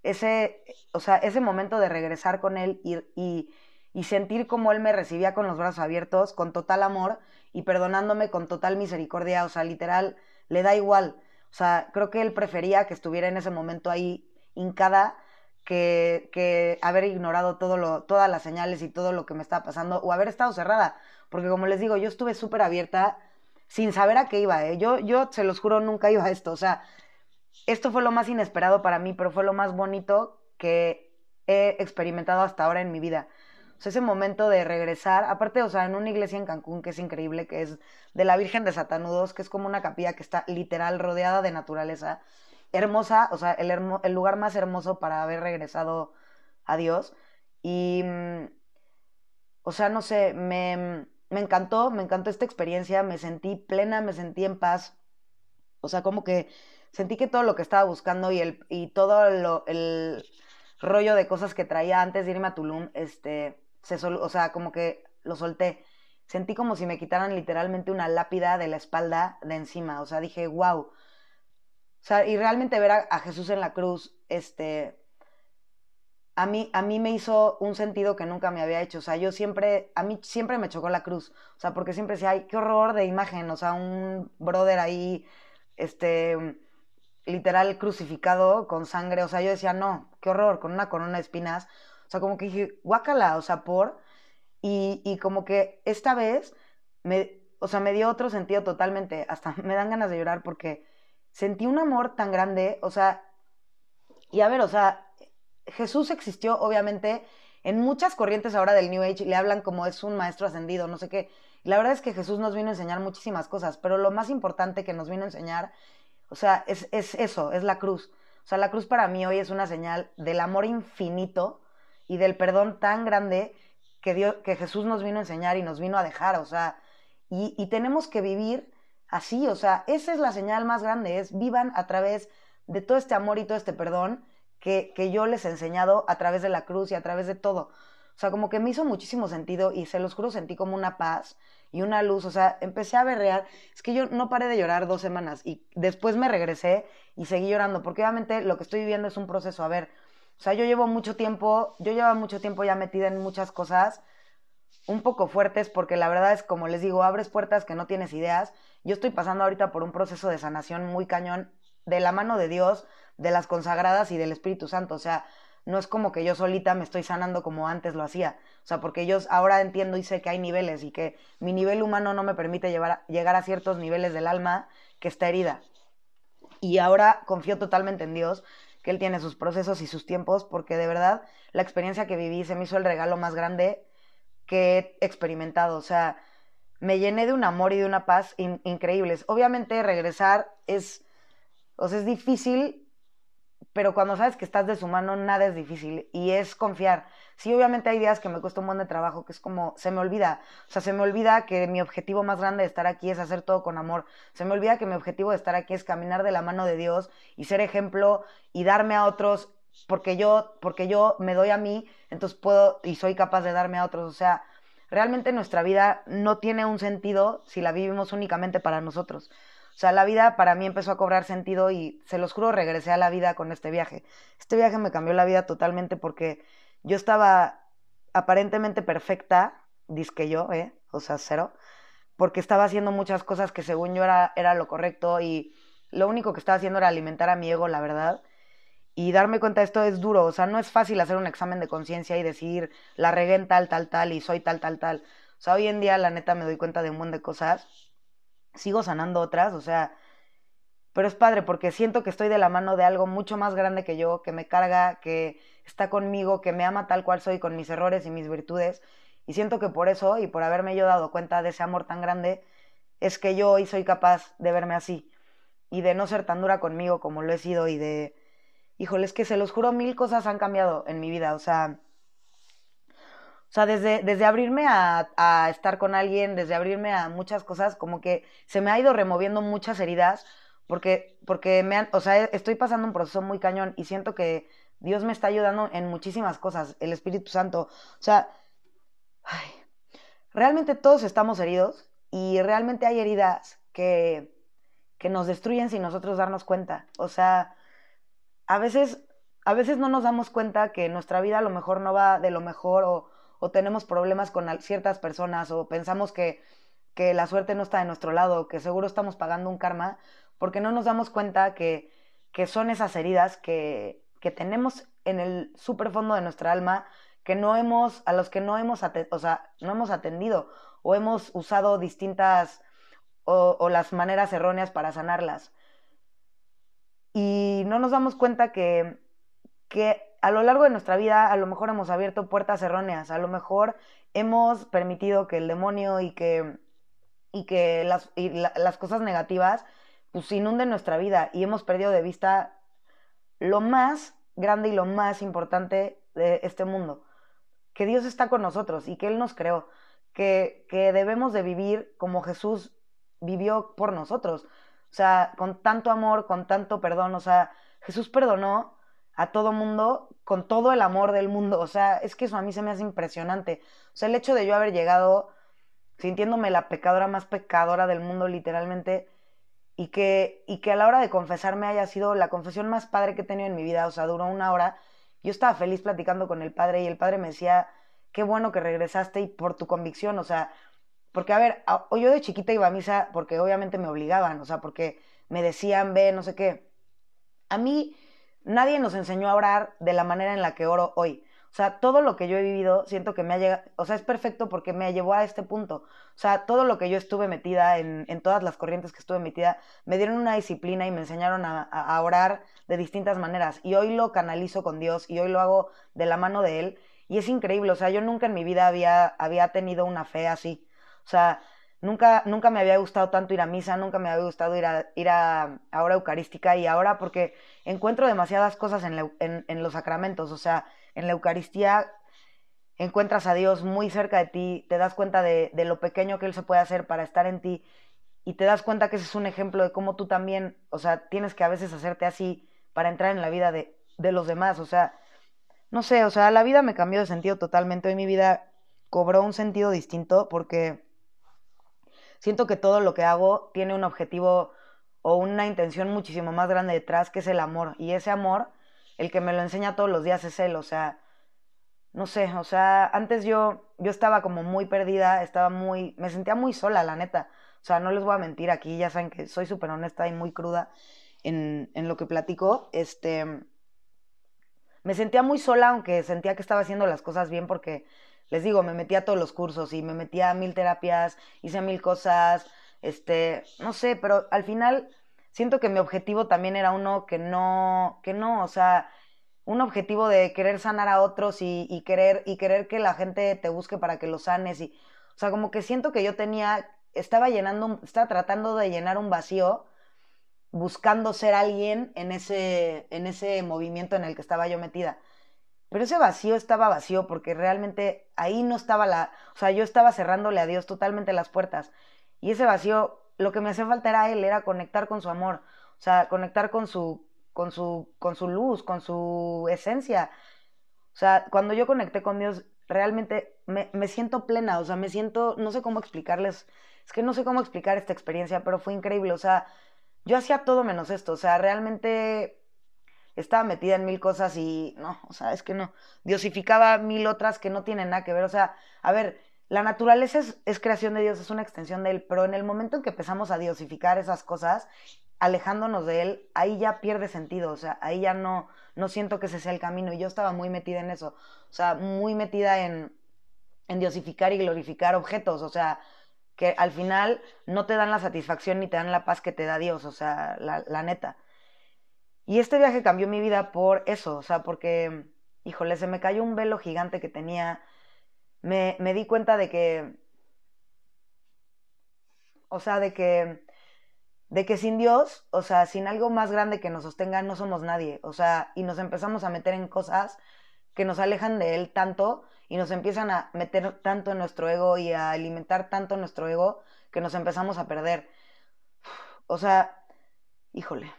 Speaker 1: ese, o sea, ese momento de regresar con Él y, y, y sentir como Él me recibía con los brazos abiertos, con total amor y perdonándome con total misericordia, o sea, literal, le da igual. O sea, creo que Él prefería que estuviera en ese momento ahí hincada que, que haber ignorado todo lo, todas las señales y todo lo que me estaba pasando o haber estado cerrada. Porque como les digo, yo estuve súper abierta sin saber a qué iba. ¿eh? Yo, yo, se los juro, nunca iba a esto. O sea, esto fue lo más inesperado para mí, pero fue lo más bonito que he experimentado hasta ahora en mi vida. O sea, ese momento de regresar, aparte, o sea, en una iglesia en Cancún que es increíble, que es de la Virgen de Satanudos, que es como una capilla que está literal rodeada de naturaleza hermosa, o sea, el, lugar más hermoso para haber regresado a Dios. Y, mm, o sea, no sé, me, me encantó, me encantó esta experiencia, me sentí plena, me sentí en paz. O sea, como que sentí que todo lo que estaba buscando y, el, y todo el rollo de cosas que traía antes de irme a Tulum, este, se o sea, como que lo solté. Sentí como si me quitaran literalmente una lápida de la espalda de encima. O sea, dije, wow. O sea, y realmente ver a, Jesús en la cruz, este, a mí, a mí me hizo un sentido que nunca me había hecho. O sea, yo siempre, a mí siempre me chocó la cruz. O sea, porque siempre decía, ay, qué horror de imagen. O sea, un brother ahí, este, literal crucificado con sangre. O sea, yo decía, no, qué horror, con una corona de espinas. O sea, como que dije, guácala, o sea, por. Y, y como que esta vez, me, o sea, me dio otro sentido totalmente. Hasta me dan ganas de llorar porque sentí un amor tan grande, o sea, y a ver, o sea, Jesús existió obviamente en muchas corrientes ahora del New Age, le hablan como es un maestro ascendido, no sé qué. La verdad es que Jesús nos vino a enseñar muchísimas cosas, pero lo más importante que nos vino a enseñar, o sea, es, es eso, es la cruz. O sea, la cruz para mí hoy es una señal del amor infinito y del perdón tan grande que, Dios, que Jesús nos vino a enseñar y nos vino a dejar, o sea, y, y tenemos que vivir así, o sea, esa es la señal más grande, es vivan a través de todo este amor y todo este perdón que, que yo les he enseñado a través de la cruz y a través de todo. O sea, como que me hizo muchísimo sentido y se los juro, sentí como una paz y una luz. O sea, empecé a berrear. Es que yo no paré de llorar dos semanas y después me regresé y seguí llorando, porque obviamente lo que estoy viviendo es un proceso. A ver, o sea, yo llevo mucho tiempo, yo llevo mucho tiempo ya metida en muchas cosas un poco fuertes, porque la verdad es como les digo, abres puertas que no tienes ideas yo estoy pasando ahorita por un proceso de sanación muy cañón de la mano de Dios, de las consagradas y del Espíritu Santo. O sea, no es como que yo solita me estoy sanando como antes lo hacía. O sea, porque yo ahora entiendo y sé que hay niveles y que mi nivel humano no me permite llegar a ciertos niveles del alma que está herida. Y ahora confío totalmente en Dios, que Él tiene sus procesos y sus tiempos, porque de verdad la experiencia que viví se me hizo el regalo más grande que he experimentado. O sea, me llené de un amor y de una paz increíbles. Obviamente regresar es, o sea, es difícil, pero cuando sabes que estás de su mano, nada es difícil y es confiar. Sí, obviamente hay días que me cuesta un buen de trabajo, que es como, se me olvida, o sea, se me olvida que mi objetivo más grande de estar aquí es hacer todo con amor. Se me olvida que mi objetivo de estar aquí es caminar de la mano de Dios y ser ejemplo y darme a otros porque yo, porque yo me doy a mí, entonces puedo y soy capaz de darme a otros. O sea, realmente nuestra vida no tiene un sentido si la vivimos únicamente para nosotros. O sea, la vida para mí empezó a cobrar sentido y se los juro, regresé a la vida con este viaje. Este viaje me cambió la vida totalmente porque yo estaba aparentemente perfecta, disque yo, ¿eh? O sea, cero, porque estaba haciendo muchas cosas que según yo era, era lo correcto y lo único que estaba haciendo era alimentar a mi ego, la verdad y darme cuenta de esto es duro, o sea, no es fácil hacer un examen de conciencia y decir, la regué en tal, tal, tal y soy tal, tal, tal. O sea, hoy en día la neta me doy cuenta de un montón de cosas, sigo sanando otras, o sea, pero es padre porque siento que estoy de la mano de algo mucho más grande que yo, que me carga, que está conmigo, que me ama tal cual soy con mis errores y mis virtudes. Y siento que por eso y por haberme yo dado cuenta de ese amor tan grande, es que yo hoy soy capaz de verme así y de no ser tan dura conmigo como lo he sido y de híjole, es que se los juro, mil cosas han cambiado en mi vida. O sea, sea, desde, desde abrirme a, a, estar con alguien, desde abrirme a muchas cosas, como que se me ha ido removiendo muchas heridas, porque, porque me han, o sea, estoy pasando un proceso muy cañón y siento que Dios me está ayudando en muchísimas cosas, el Espíritu Santo. O sea, ay, realmente todos estamos heridos y realmente hay heridas que, que nos destruyen sin nosotros darnos cuenta. O sea, a veces, a veces no nos damos cuenta que nuestra vida a lo mejor no va de lo mejor o, o tenemos problemas con ciertas personas o pensamos que, que la suerte no está de nuestro lado, que seguro estamos pagando un karma, porque no nos damos cuenta que, que son esas heridas que, que tenemos en el súper fondo de nuestra alma que no hemos, a los que no hemos, o sea, no hemos atendido o hemos usado distintas o, o, las maneras erróneas para sanarlas. Y no nos damos cuenta que, que a lo largo de nuestra vida a lo mejor hemos abierto puertas erróneas, a lo mejor hemos permitido que el demonio y que, y que las, y la, las cosas negativas pues inunden nuestra vida y hemos perdido de vista lo más grande y lo más importante de este mundo, que Dios está con nosotros y que Él nos creó, que, que debemos de vivir como Jesús vivió por nosotros, o sea, con tanto amor, con tanto perdón, o sea, Jesús perdonó a todo mundo con todo el amor del mundo, o sea, es que eso a mí se me hace impresionante, o sea, el hecho de yo haber llegado sintiéndome la pecadora más pecadora del mundo literalmente, y que, y que a la hora de confesarme haya sido la confesión más padre que he tenido en mi vida, o sea, duró una hora. Yo estaba feliz platicando con el padre y el padre me decía, qué bueno que regresaste y por tu convicción, o sea, porque a ver, yo de chiquita iba a misa porque obviamente me obligaban, o sea, porque me decían, ve, no sé qué. A mí nadie nos enseñó a orar de la manera en la que oro hoy. O sea, todo lo que yo he vivido, siento que me ha llegado, o sea, es perfecto porque me llevó a este punto. O sea, todo lo que yo estuve metida en, en todas las corrientes que estuve metida, me dieron una disciplina y me enseñaron a, a, orar de distintas maneras. Y hoy lo canalizo con Dios y hoy lo hago de la mano de Él. Y es increíble, o sea, yo nunca en mi vida había, había tenido una fe así. O sea, nunca, nunca me había gustado tanto ir a misa, nunca me había gustado ir a, ir a, a hora eucarística y ahora porque encuentro demasiadas cosas en, en, en los sacramentos, o sea, en la Eucaristía encuentras a Dios muy cerca de ti, te das cuenta de, de, lo pequeño que Él se puede hacer para estar en ti y te das cuenta que ese es un ejemplo de cómo tú también, o sea, tienes que a veces hacerte así para entrar en la vida de, de los demás, o sea, no sé, o sea, la vida me cambió de sentido totalmente, hoy mi vida cobró un sentido distinto porque siento que todo lo que hago tiene un objetivo o una intención muchísimo más grande detrás que es el amor. Y ese amor el que me lo enseña todos los días es él, o sea, no sé, o sea, antes yo, yo estaba como muy perdida, estaba muy, me sentía muy sola, la neta, o sea, no les voy a mentir aquí, ya saben que soy súper honesta y muy cruda en, en lo que platico, este, me sentía muy sola, aunque sentía que estaba haciendo las cosas bien porque, les digo, me metía a todos los cursos y me metía a mil terapias, hice mil cosas, este, no sé, pero al final siento que mi objetivo también era uno que no, que no, o sea, un objetivo de querer sanar a otros y, y, querer, y querer que la gente te busque para que lo sanes y, o sea, como que siento que yo tenía, estaba llenando, estaba tratando de llenar un vacío buscando ser alguien en ese, en ese movimiento en el que estaba yo metida. Pero ese vacío estaba vacío porque realmente ahí no estaba la, o sea, yo estaba cerrándole a Dios totalmente las puertas. Y ese vacío lo que me hacía falta era él, era conectar con su amor, o sea, conectar con su, con su, con su luz, con su esencia. O sea, cuando yo conecté con Dios, realmente me, me siento plena, o sea, me siento, no sé cómo explicarles, es que no sé cómo explicar esta experiencia, pero fue increíble, o sea, yo hacía todo menos esto, o sea, realmente estaba metida en mil cosas y no, o sea, es que no, diosificaba mil otras que no tienen nada que ver, o sea, a ver, la naturaleza es, es, creación de Dios, es una extensión de Él, pero en el momento en que empezamos a diosificar esas cosas, alejándonos de Él, ahí ya pierde sentido, o sea, ahí ya no, no siento que ese sea el camino, y yo estaba muy metida en eso, o sea, muy metida en, en diosificar y glorificar objetos, o sea, que al final no te dan la satisfacción ni te dan la paz que te da Dios, o sea, la, la neta. Y este viaje cambió mi vida por eso, o sea, porque, híjole, se me cayó un velo gigante que tenía me, me di cuenta de que, o sea, de que, de que sin Dios, o sea, sin algo más grande que nos sostenga, no somos nadie, o sea, y nos empezamos a meter en cosas que nos alejan de Él tanto y nos empiezan a meter tanto en nuestro ego y a alimentar tanto nuestro ego que nos empezamos a perder. O sea, híjole,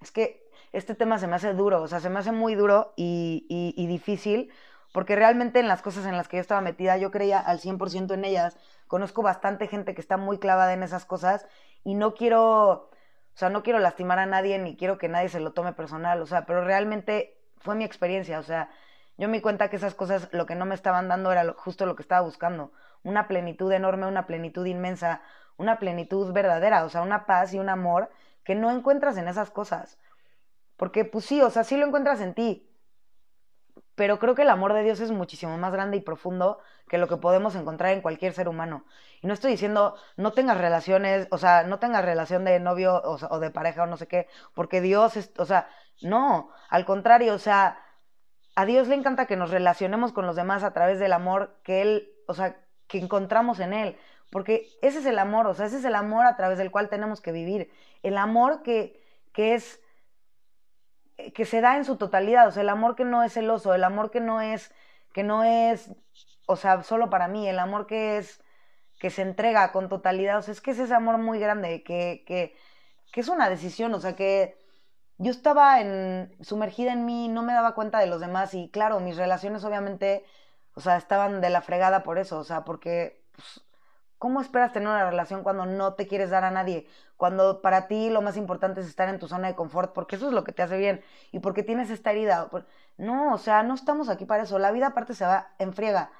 Speaker 1: es que este tema se me hace duro, o sea, se me hace muy duro y, y, difícil, porque realmente en las cosas en las que yo estaba metida, yo creía al 100% en ellas. Conozco bastante gente que está muy clavada en esas cosas y no quiero, o sea, no quiero lastimar a nadie ni quiero que nadie se lo tome personal, o sea, pero realmente fue mi experiencia, o sea, yo me di cuenta que esas cosas lo que no me estaban dando era justo lo que estaba buscando, una plenitud enorme, una plenitud inmensa, una plenitud verdadera, o sea, una paz y un amor que no encuentras en esas cosas. Porque pues sí, o sea, sí lo encuentras en ti. Pero creo que el amor de Dios es muchísimo más grande y profundo que lo que podemos encontrar en cualquier ser humano. Y no estoy diciendo no tengas relaciones, o sea, no tengas relación de novio o, de pareja o no sé qué, porque Dios es, o sea, no, al contrario, o sea, a Dios le encanta que nos relacionemos con los demás a través del amor que Él, o sea, que encontramos en Él. Porque ese es el amor, o sea, ese es el amor a través del cual tenemos que vivir. El amor que, que es que se da en su totalidad, o sea, el amor que no es celoso, el amor que no es, que no es, o sea, solo para mí, el amor que es, que se entrega con totalidad, o sea, es que es ese amor muy grande, que, que, que es una decisión, o sea, que yo estaba en, sumergida en mí, no me daba cuenta de los demás y claro, mis relaciones obviamente, o sea, estaban de la fregada por eso, o sea, porque pues, ¿Cómo esperas tener una relación cuando no te quieres dar a nadie? Cuando para ti lo más importante es estar en tu zona de confort, porque eso es lo que te hace bien y porque tienes esta herida. No, o sea, no estamos aquí para eso. La vida aparte se va en friega.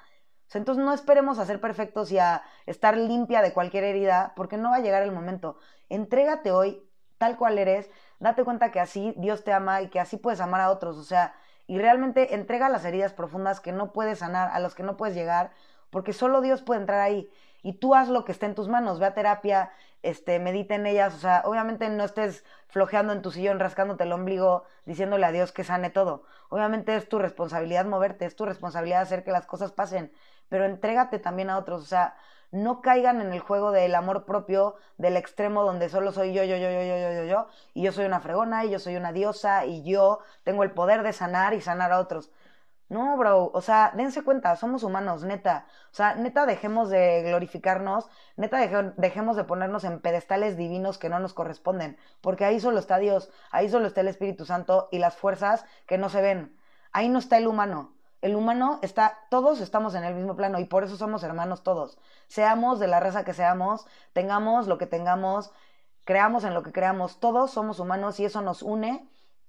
Speaker 1: O sea, entonces no esperemos a ser perfectos y a estar limpia de cualquier herida, porque no va a llegar el momento. Entrégate hoy tal cual eres, date cuenta que así Dios te ama y que así puedes amar a otros. O sea, y realmente entrega las heridas profundas que no puedes sanar, a los que no puedes llegar, porque solo Dios puede entrar ahí y tú haz lo que esté en tus manos, ve a terapia, este, medita en ellas, o sea, obviamente no estés flojeando en tu sillón, rascándote el ombligo, diciéndole a Dios que sane todo. Obviamente es tu responsabilidad moverte, es tu responsabilidad hacer que las cosas pasen, pero entrégate también a otros, o sea, no caigan en el juego del amor propio, del extremo donde solo soy yo, yo, yo, yo, yo, yo, yo, yo, y yo soy una fregona, y yo soy una diosa, y yo tengo el poder de sanar y sanar a otros. No, bro, o sea, dense cuenta, somos humanos, neta. O sea, neta, dejemos de glorificarnos, neta, dejemos de ponernos en pedestales divinos que no nos corresponden, porque ahí solo está Dios, ahí solo está el Espíritu Santo y las fuerzas que no se ven. Ahí no está el humano. El humano está, todos estamos en el mismo plano y por eso somos hermanos todos. Seamos de la raza que seamos, tengamos lo que tengamos, creamos en lo que creamos, todos somos humanos y eso nos une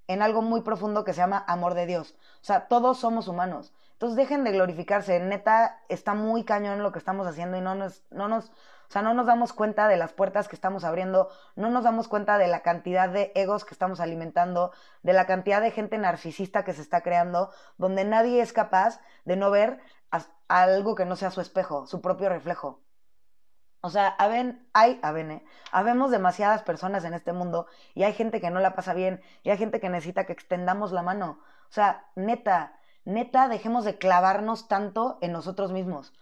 Speaker 1: en algo muy profundo que se llama amor de Dios. O sea, todos somos humanos. Entonces dejen de glorificarse. Neta, está muy cañón lo que estamos haciendo y no nos, no nos, o sea, no nos damos cuenta de las puertas que estamos abriendo, no nos damos cuenta de la cantidad de egos que estamos alimentando, de la cantidad de gente narcisista que se está creando, donde nadie es capaz de no ver algo que no sea su espejo, su propio reflejo. O sea, hay, ¿eh? habemos demasiadas personas en este mundo y hay gente que no la pasa bien y hay gente que necesita que extendamos la mano. O sea, neta, neta, dejemos de clavarnos tanto en nosotros mismos.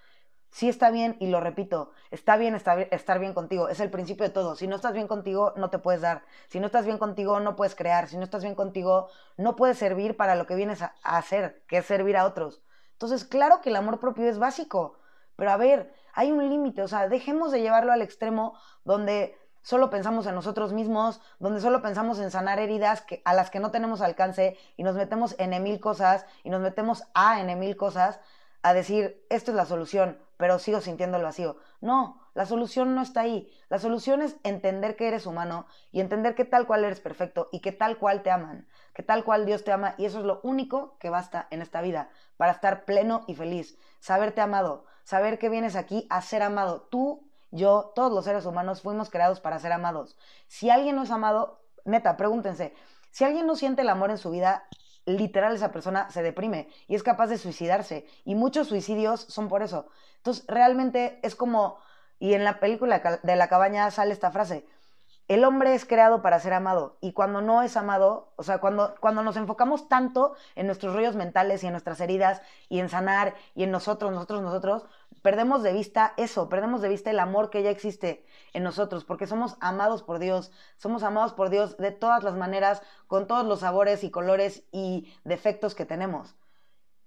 Speaker 1: Sí está bien, y lo repito, está bien estar, bien contigo, es el principio de todo. Si no estás bien contigo, no te puedes dar. Si no estás bien contigo, no puedes crear. Si no estás bien contigo, no puedes servir para lo que vienes a hacer, que es servir a otros. Entonces, claro que el amor propio es básico, pero a ver, hay un límite, o sea, dejemos de llevarlo al extremo donde solo pensamos en nosotros mismos, donde solo pensamos en sanar heridas que, a las que no tenemos alcance y nos metemos en mil cosas y nos metemos a en mil cosas a decir, esto es la solución, pero sigo sintiendo el vacío. No, la solución no está ahí. La solución es entender que eres humano y entender que tal cual eres perfecto y que tal cual te aman, que tal cual Dios te ama y eso es lo único que basta en esta vida para estar pleno y feliz, saberte amado, saber que vienes aquí a ser amado. Tú, yo, todos los seres humanos fuimos creados para ser amados. Si alguien no es amado, neta, pregúntense, si alguien no siente el amor en su vida, literal esa persona se deprime y es capaz de suicidarse. Y muchos suicidios son por eso. Entonces, realmente es como, y en la película de la cabaña sale esta frase, el hombre es creado para ser amado y cuando no es amado, o sea, cuando, cuando nos enfocamos tanto en nuestros rollos mentales y en nuestras heridas y en sanar y en nosotros, nosotros, nosotros, perdemos de vista eso, perdemos de vista el amor que ya existe en nosotros, porque somos amados por Dios, somos amados por Dios de todas las maneras, con todos los sabores y colores y defectos que tenemos.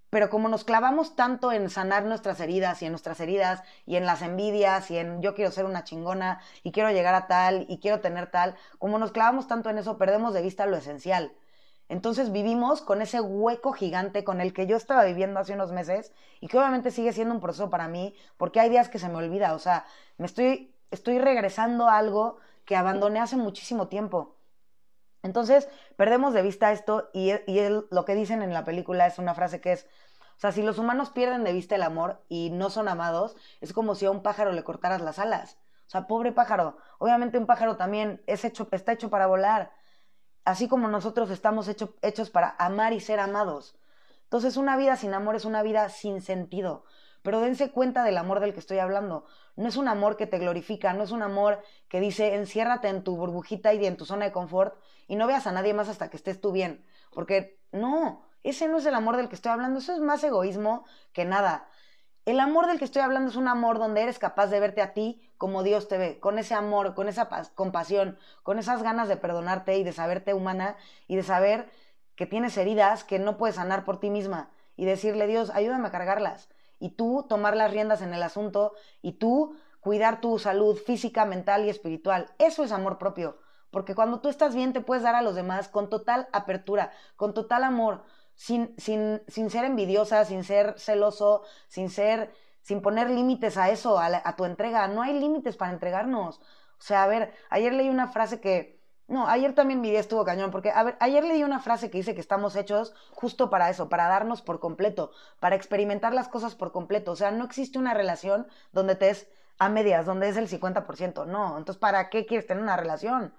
Speaker 1: Pero como nos clavamos tanto en sanar nuestras heridas y en nuestras heridas y en las envidias y en yo quiero ser una chingona y quiero llegar a tal y quiero tener tal, como nos clavamos tanto en eso, perdemos de vista lo esencial. Entonces vivimos con ese hueco gigante con el que yo estaba viviendo hace unos meses y que obviamente sigue siendo un proceso para mí porque hay días que se me olvida, o sea, me estoy, estoy regresando a algo que abandoné hace muchísimo tiempo. Entonces, perdemos de vista esto y, y lo que dicen en la película es una frase que es, o sea, si los humanos pierden de vista el amor y no son amados, es como si a un pájaro le cortaras las alas. O sea, pobre pájaro. Obviamente un pájaro también es hecho, está hecho para volar, así como nosotros estamos hechos para amar y ser amados. Entonces, una vida sin amor es una vida sin sentido. Pero dense cuenta del amor del que estoy hablando. No es un amor que te glorifica, no es un amor que dice enciérrate en tu burbujita y en tu zona de confort y no veas a nadie más hasta que estés tú bien. Porque no, ese no es el amor del que estoy hablando, eso es más egoísmo que nada. El amor del que estoy hablando es un amor donde eres capaz de verte a ti como Dios te ve, con ese amor, con esa compasión, con esas ganas de perdonarte y de saberte humana y de saber que tienes heridas que no puedes sanar por ti misma y decirle, Dios, ayúdame a cargarlas y tú tomar las riendas en el asunto y tú cuidar tu salud física, mental y espiritual. Eso es amor propio, porque cuando tú estás bien te puedes dar a los demás con total apertura, con total amor, sin, sin, sin ser envidiosa, sin ser celoso, sin ser, sin poner límites a eso, a, a tu entrega. No hay límites para entregarnos. O sea, a ver, ayer leí una frase que no, ayer también mi día estuvo cañón, porque, a ver, ayer leí una frase que dice que estamos hechos justo para eso, para darnos por completo, para experimentar las cosas por completo. O sea, no existe una relación donde te es a medias, donde es el 50%. No, entonces, ¿para qué quieres tener una relación?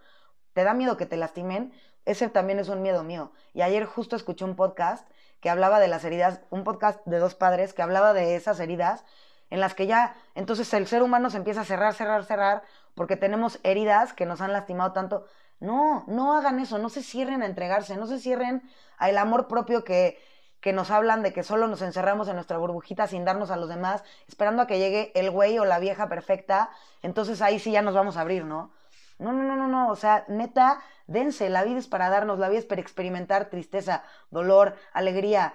Speaker 1: ¿Te da miedo que te lastimen? Ese también es un miedo mío. Y ayer justo escuché un podcast que hablaba de las heridas, un podcast de dos padres que hablaba de esas heridas en las que ya entonces el ser humano se empieza a cerrar, cerrar, cerrar, porque tenemos heridas que nos han lastimado tanto. No, no hagan eso, no se cierren a entregarse, no se cierren al amor propio que, que nos hablan de que solo nos encerramos en nuestra burbujita sin darnos a los demás, esperando a que llegue el güey o la vieja perfecta, entonces ahí sí ya nos vamos a abrir, ¿no? No, no, no, no, no, o sea, neta, dense, la vida es para darnos, la vida es para experimentar tristeza, dolor, alegría,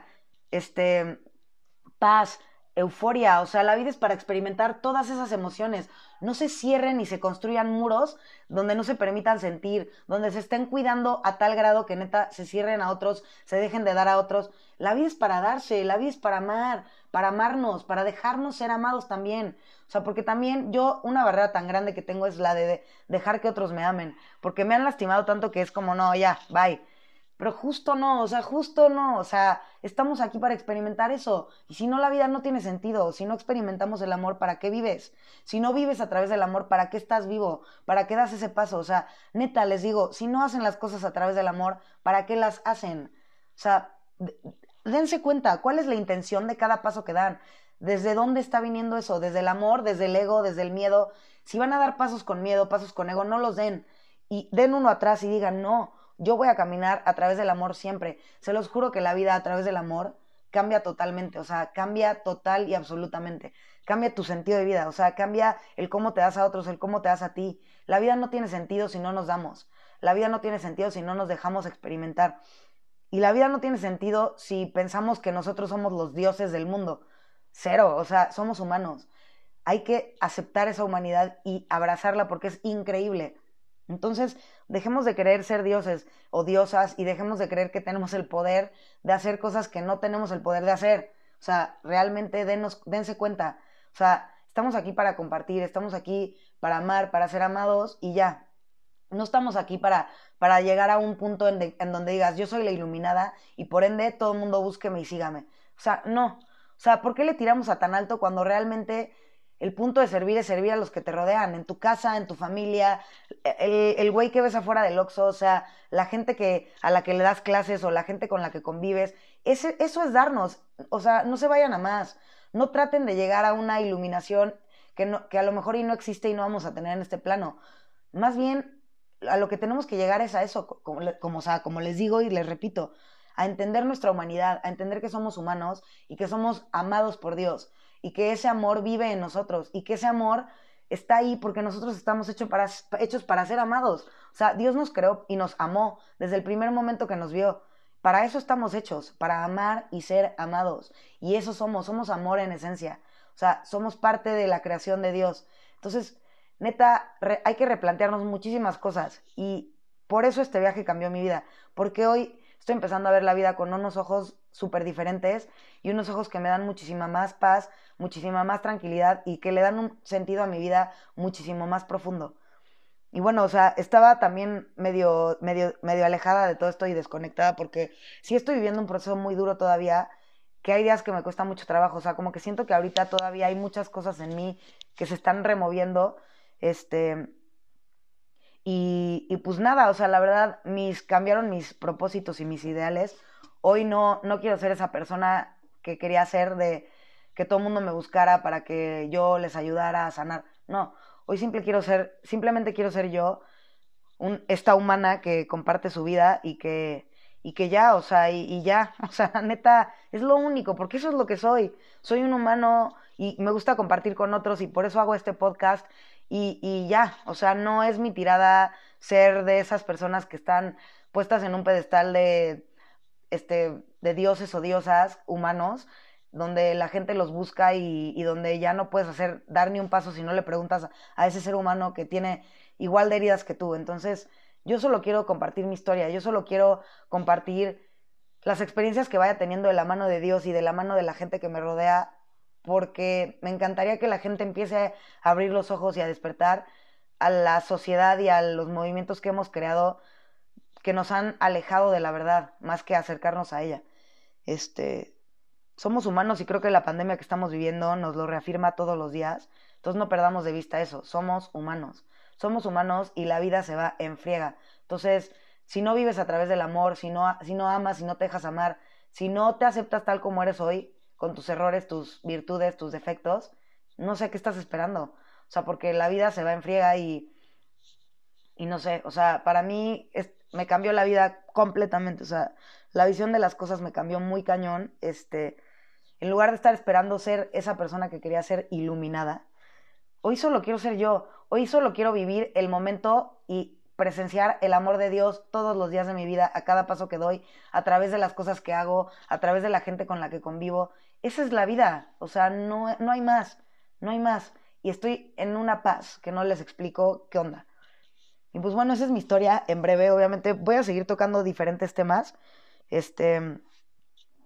Speaker 1: este, paz, euforia, o sea, la vida es para experimentar todas esas emociones. No se cierren y se construyan muros donde no se permitan sentir, donde se estén cuidando a tal grado que neta se cierren a otros, se dejen de dar a otros. La vida es para darse, la vida es para amar, para amarnos, para dejarnos ser amados también. O sea, porque también yo una barrera tan grande que tengo es la de dejar que otros me amen, porque me han lastimado tanto que es como, no, ya, bye pero justo no, o sea, justo no, o sea, estamos aquí para experimentar eso. Y si no, la vida no tiene sentido. Si no experimentamos el amor, ¿para qué vives? Si no vives a través del amor, ¿para qué estás vivo? ¿Para qué das ese paso? O sea, neta, les digo, si no hacen las cosas a través del amor, ¿para qué las hacen? O sea, dense cuenta, ¿cuál es la intención de cada paso que dan? ¿Desde dónde está viniendo eso? ¿Desde el amor, desde el ego, desde el miedo? Si van a dar pasos con miedo, pasos con ego, no los den. Y den uno atrás y digan, no, yo voy a caminar a través del amor siempre. Se los juro que la vida a través del amor cambia totalmente, o sea, cambia total y absolutamente. Cambia tu sentido de vida, o sea, cambia el cómo te das a otros, el cómo te das a ti. La vida no tiene sentido si no nos damos. La vida no tiene sentido si no nos dejamos experimentar. Y la vida no tiene sentido si pensamos que nosotros somos los dioses del mundo. Cero, o sea, somos humanos. Hay que aceptar esa humanidad y abrazarla porque es increíble. Entonces, dejemos de querer ser dioses o diosas y dejemos de creer que tenemos el poder de hacer cosas que no tenemos el poder de hacer. O sea, realmente denos, dense cuenta. O sea, estamos aquí para compartir, estamos aquí para amar, para ser amados y ya. No estamos aquí para, para llegar a un punto en, en donde digas, yo soy la iluminada y por ende todo el mundo búsqueme y sígame. O sea, no. O sea, ¿por qué le tiramos a tan alto cuando realmente el punto de servir es servir a los que te rodean, en tu casa, en tu familia, el, el güey que ves afuera del Oxxo, o sea, la gente que, a la que le das clases o la gente con la que convives. Ese, eso es darnos, o sea, no se vayan a más. No traten de llegar a una iluminación que, no, que a lo mejor y no existe y no vamos a tener en este plano. Más bien, a lo que tenemos que llegar es a eso, como, como, o sea, como les digo y les repito, a entender nuestra humanidad, a entender que somos humanos y que somos amados por Dios y que ese amor vive en nosotros y que ese amor está ahí porque nosotros estamos hechos para, hechos para ser amados. O sea, Dios nos creó y nos amó desde el primer momento que nos vio. para eso estamos hechos, para amar y ser amados. Y eso somos, somos amor en esencia. O sea, somos parte de la creación de Dios. Entonces, neta, hay que replantearnos muchísimas cosas. Y por eso este viaje cambió mi vida. Porque hoy estoy empezando a ver la vida con unos ojos súper diferentes y unos ojos que me dan muchísima más paz, muchísima más tranquilidad y que le dan un sentido a mi vida muchísimo más profundo. Y bueno, o sea, estaba también medio, medio, medio alejada de todo esto y desconectada porque sí estoy viviendo un proceso muy duro todavía, que hay días que me cuesta mucho trabajo, o sea, como que siento que ahorita todavía hay muchas cosas en mí que se están removiendo, este, y, y pues nada, o sea, la verdad, mis, cambiaron mis propósitos y mis ideales, hoy no, no quiero ser esa persona que quería ser de que todo el mundo me buscara para que yo les ayudara a sanar, no, Hoy simple quiero ser, simplemente quiero ser yo, un, esta humana que comparte su vida y que, y que ya, o sea, y, ya, o sea, neta, es lo único, porque eso es lo que soy. Soy un humano y me gusta compartir con otros y por eso hago este podcast y, y ya, o sea, no es mi tirada ser de esas personas que están puestas en un pedestal de, este, de dioses o diosas humanos, donde la gente los busca y, donde ya no puedes hacer, dar ni un paso si no le preguntas a ese ser humano que tiene igual de heridas que tú. Entonces, yo solo quiero compartir mi historia, yo solo quiero compartir las experiencias que vaya teniendo de la mano de Dios y de la mano de la gente que me rodea, porque me encantaría que la gente empiece a abrir los ojos y a despertar a la sociedad y a los movimientos que hemos creado que nos han alejado de la verdad, más que acercarnos a ella. Este, somos humanos y creo que la pandemia que estamos viviendo nos lo reafirma todos los días. Entonces no perdamos de vista eso, somos humanos. Somos humanos y la vida se va en friega. Entonces, si no vives a través del amor, si no, si no amas, si no te dejas amar, si no te aceptas tal como eres hoy, con tus errores, tus virtudes, tus defectos, no sé qué estás esperando. O sea, porque la vida se va en friega y, y no sé, o sea, para mí me cambió la vida completamente. O sea, la visión de las cosas me cambió muy cañón. Este, en lugar de estar esperando ser esa persona que quería ser iluminada, hoy solo quiero ser yo. Hoy solo quiero vivir el momento y presenciar el amor de Dios todos los días de mi vida, a cada paso que doy, a través de las cosas que hago, a través de la gente con la que convivo. Esa es la vida. O sea, no, no hay más. No hay más. Y estoy en una paz que no les explico qué onda. Y pues bueno, esa es mi historia en breve. Obviamente voy a seguir tocando diferentes temas. Este,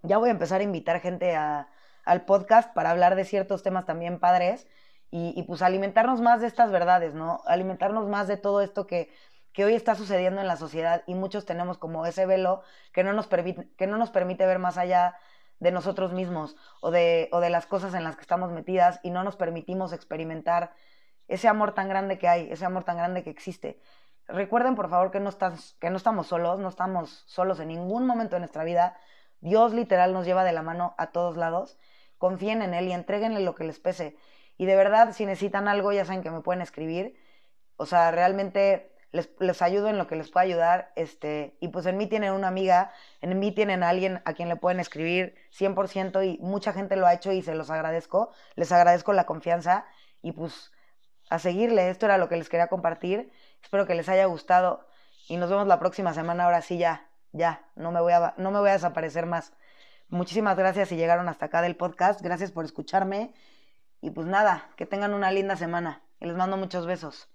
Speaker 1: ya voy a empezar a invitar gente a, al podcast para hablar de ciertos temas también padres y, pues alimentarnos más de estas verdades, ¿no? Alimentarnos más de todo esto que, que hoy está sucediendo en la sociedad y muchos tenemos como ese velo que no nos que no nos permite ver más allá de nosotros mismos o de, o de las cosas en las que estamos metidas y no nos permitimos experimentar ese amor tan grande que hay, ese amor tan grande que existe. Recuerden, por favor, que no, estás, que no estamos solos, no estamos solos en ningún momento de nuestra vida. Dios literal nos lleva de la mano a todos lados. Confíen en Él y entreguenle lo que les pese. Y de verdad, si necesitan algo, ya saben que me pueden escribir. O sea, realmente les, les ayudo en lo que les pueda ayudar. Este, y pues en mí tienen una amiga, en mí tienen alguien a quien le pueden escribir 100% y mucha gente lo ha hecho y se los agradezco. Les agradezco la confianza y pues a seguirle. Esto era lo que les quería compartir. Espero que les haya gustado y nos vemos la próxima semana. Ahora sí, ya, ya, no me voy a, no me voy a desaparecer más. Muchísimas gracias si llegaron hasta acá del podcast. Gracias por escucharme. Y pues nada, que tengan una linda semana. Y les mando muchos besos.